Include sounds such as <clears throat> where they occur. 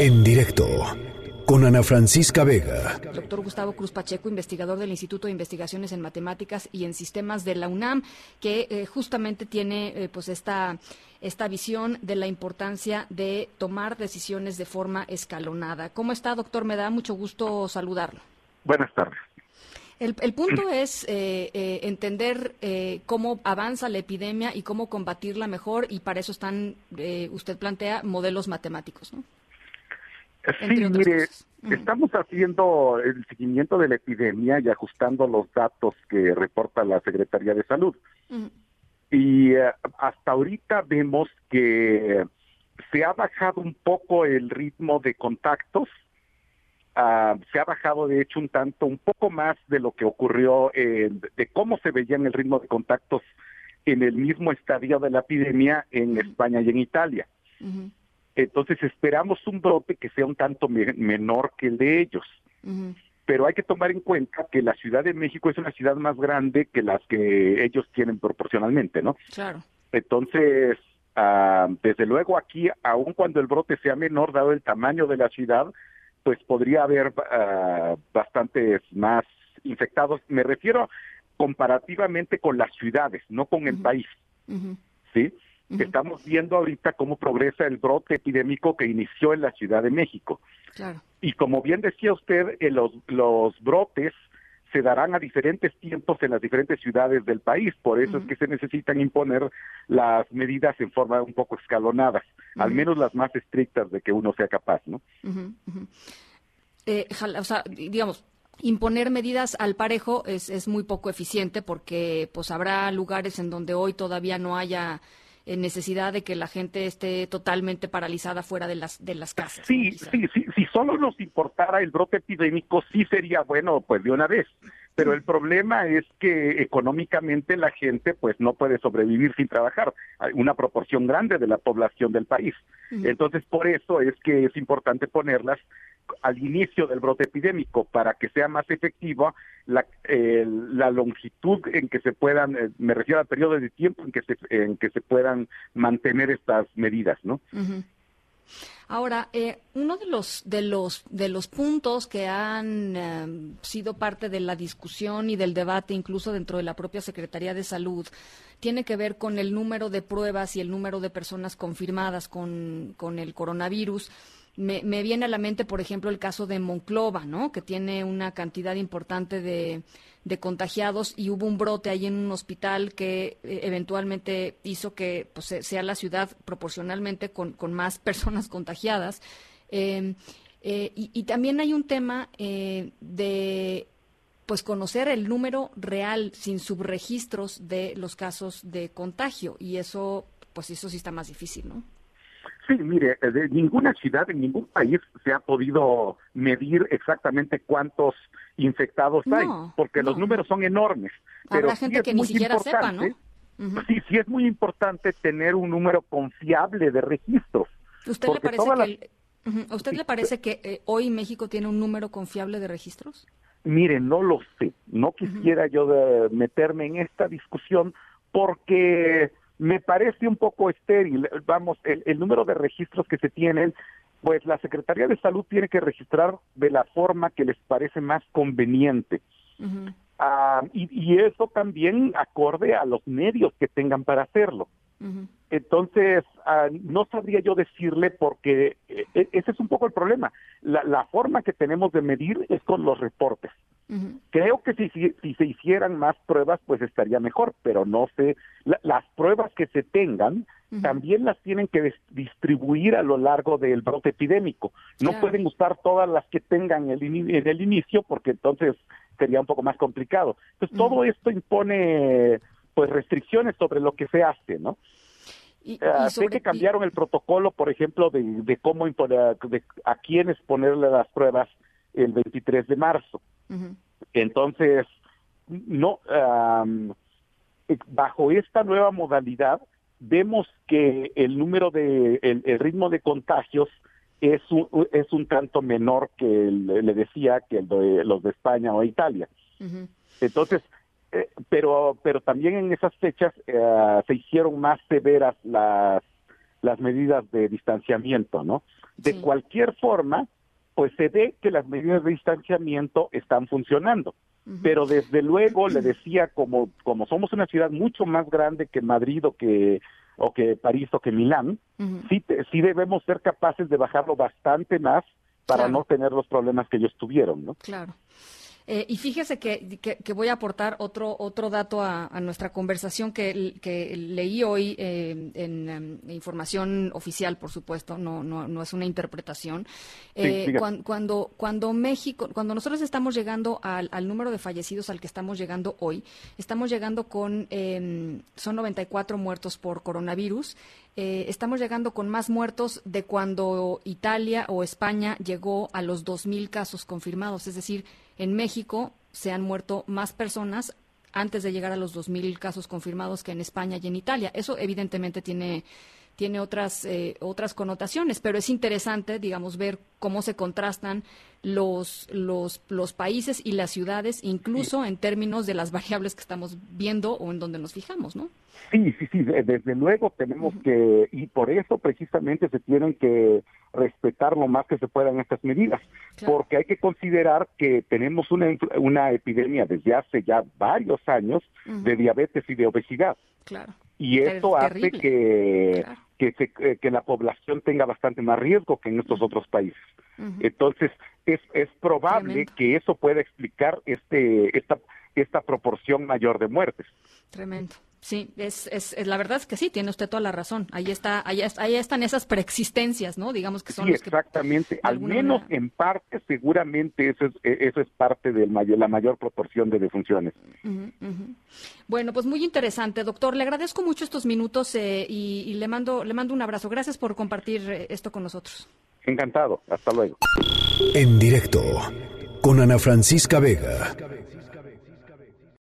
en directo con Ana Francisca Vega. Doctor Gustavo Cruz Pacheco, investigador del Instituto de Investigaciones en Matemáticas y en Sistemas de la UNAM, que eh, justamente tiene eh, pues esta, esta visión de la importancia de tomar decisiones de forma escalonada. ¿Cómo está, doctor? Me da mucho gusto saludarlo. Buenas tardes. El, punto es eh, entender cómo avanza la epidemia y cómo combatirla mejor y para eso están, usted plantea, modelos matemáticos, ¿no? Sí, mire, estamos haciendo el seguimiento de la epidemia y ajustando los datos que reporta la Secretaría de Salud. Y eh, hasta ahorita vemos que se ha bajado un poco el ritmo de contactos. Ah, se ha bajado, de hecho, un tanto, un poco más de lo que ocurrió, de cómo se veía en el ritmo de contactos en el mismo estadio de la epidemia en España y en Italia. Entonces esperamos un brote que sea un tanto menor que el de ellos. Pero hay que tomar en cuenta que la Ciudad de México es una ciudad más grande que las que ellos tienen proporcionalmente, ¿no? Claro. Entonces, ah, desde luego aquí, aun cuando el brote sea menor, dado el tamaño de la ciudad, pues podría haber uh, bastantes más infectados. Me refiero comparativamente con las ciudades, no con el país. ¿Sí? Estamos viendo ahorita cómo progresa el brote epidémico que inició en la Ciudad de México. Y como bien decía usted, eh, los, los brotes se darán a diferentes tiempos en las diferentes ciudades del país. Por eso es que se necesitan imponer las medidas en forma un poco escalonadas, al menos las más estrictas de que uno sea capaz, ¿no? Eh, o sea, digamos, imponer medidas al parejo es, es muy poco eficiente porque pues habrá lugares en donde hoy todavía no haya en necesidad de que la gente esté totalmente paralizada fuera de las de las casas. Sí, sí, sí, si solo nos importara el brote epidémico sí sería bueno, pues de una vez. Pero el problema es que económicamente la gente pues no puede sobrevivir sin trabajar, Hay una proporción grande de la población del país. Entonces por eso es que es importante ponerlas al inicio del brote epidémico para que sea más efectiva la, longitud en que se puedan, eh, me refiero al periodo de tiempo en que se, en que se puedan mantener estas medidas, ¿no? Ahora, eh, uno de los de los de los puntos que han eh, sido parte de la discusión y del debate, incluso dentro de la propia Secretaría de Salud, tiene que ver con el número de pruebas y el número de personas confirmadas con, con el coronavirus. Me, viene a la mente, por ejemplo, el caso de Monclova, ¿no? Que tiene una cantidad importante de, contagiados y hubo un brote ahí en un hospital que eh, eventualmente hizo que pues, sea la ciudad proporcionalmente con, más <laughs> personas contagiadas. Em, eh, y, también hay un tema eh, de pues conocer el número real sin subregistros de los casos de contagio y eso pues eso sí está más difícil, ¿no? Sí, mire, eh, de ninguna ciudad, en ningún país se ha podido medir exactamente cuántos infectados hay, porque los números son enormes. Habrá gente que ni siquiera sepa, ¿no? Sí, sí es muy importante tener un número confiable de registros. ¿Usted le parece que, ¿usted le parece que eh, hoy México tiene un número confiable de registros? Mire, no lo sé. No quisiera yo meterme en esta discusión porque me parece un poco estéril. Vamos, el, número de registros que se tienen, pues la Secretaría de Salud tiene que registrar de la forma que les parece más conveniente. Ah, y, eso también acorde a los medios que tengan para hacerlo. Entonces, ah, no sabría yo decirle porque eh, e, ese es un poco el problema. La, la, forma que tenemos de medir es con los reportes. Creo que si, si, se hicieran más pruebas, pues estaría mejor, pero no sé. las pruebas que se tengan también las tienen que distribuir a lo largo del brote epidémico. No pueden usar todas las que tengan el en el inicio, porque entonces sería un poco más complicado. Entonces, todo esto impone pues restricciones sobre lo que se hace, ¿no? Y, ah, sé que cambiaron el protocolo, por ejemplo, de, de cómo imponer, de a quiénes ponerle las pruebas el 23 de marzo. Entonces, no, bajo esta nueva modalidad, vemos que el número de, el, ritmo de contagios es un, es un tanto menor que le decía que el de los de España o Italia. Entonces, eh, pero pero también en esas fechas eh, se hicieron más severas las las medidas de distanciamiento, ¿no? De cualquier forma, pues se ve que las medidas de distanciamiento están funcionando. Pero desde luego le <clears throat> decía, como, como somos una ciudad mucho más grande que Madrid o que, o que París o que Milán, sí, sí debemos ser capaces de bajarlo bastante más para no tener los problemas que ellos tuvieron, ¿no? Claro. Eh, y fíjese que, que, voy a aportar otro, otro dato a, nuestra conversación que, que leí hoy eh, en em, información oficial, por supuesto, no, no, no es una interpretación. Eh, cuando, cuando, México, cuando nosotros estamos llegando al, al, número de fallecidos al que estamos llegando hoy, estamos llegando con, em, son 94 muertos por coronavirus. Estamos llegando con más muertos de cuando Italia o España llegó a los 2.000 casos confirmados, es decir, en México se han muerto más personas antes de llegar a los 2.000 casos confirmados que en España y en Italia. Eso evidentemente tiene tiene otras eh, otras connotaciones, pero es interesante, digamos, ver cómo se contrastan los los los países y las ciudades, incluso en términos de las variables que estamos viendo o en donde nos fijamos, ¿no? Sí, sí, sí, desde luego tenemos que, y por eso precisamente se tienen que respetar lo más que se puedan estas medidas, porque hay que considerar que tenemos una, una epidemia desde hace ya varios años de diabetes y de obesidad. Claro. Y esto hace que, que, que la población tenga bastante más riesgo que en estos otros países. Entonces, es, es probable que eso pueda explicar este esta, esta proporción mayor de muertes. Tremendo. Sí, es, es, la verdad es que sí, tiene usted toda la razón. Ahí está, ahí, ahí están esas preexistencias, ¿no? Digamos que son sí, exactamente. Al menos en parte, seguramente eso es, e, eso es parte de la mayor proporción de defunciones. Bueno, pues muy interesante, doctor. Le agradezco mucho estos minutos eh, y, le mando le mando un abrazo. Gracias por compartir eh, esto con nosotros. Encantado. Hasta luego. En directo con Ana Francisca Vega.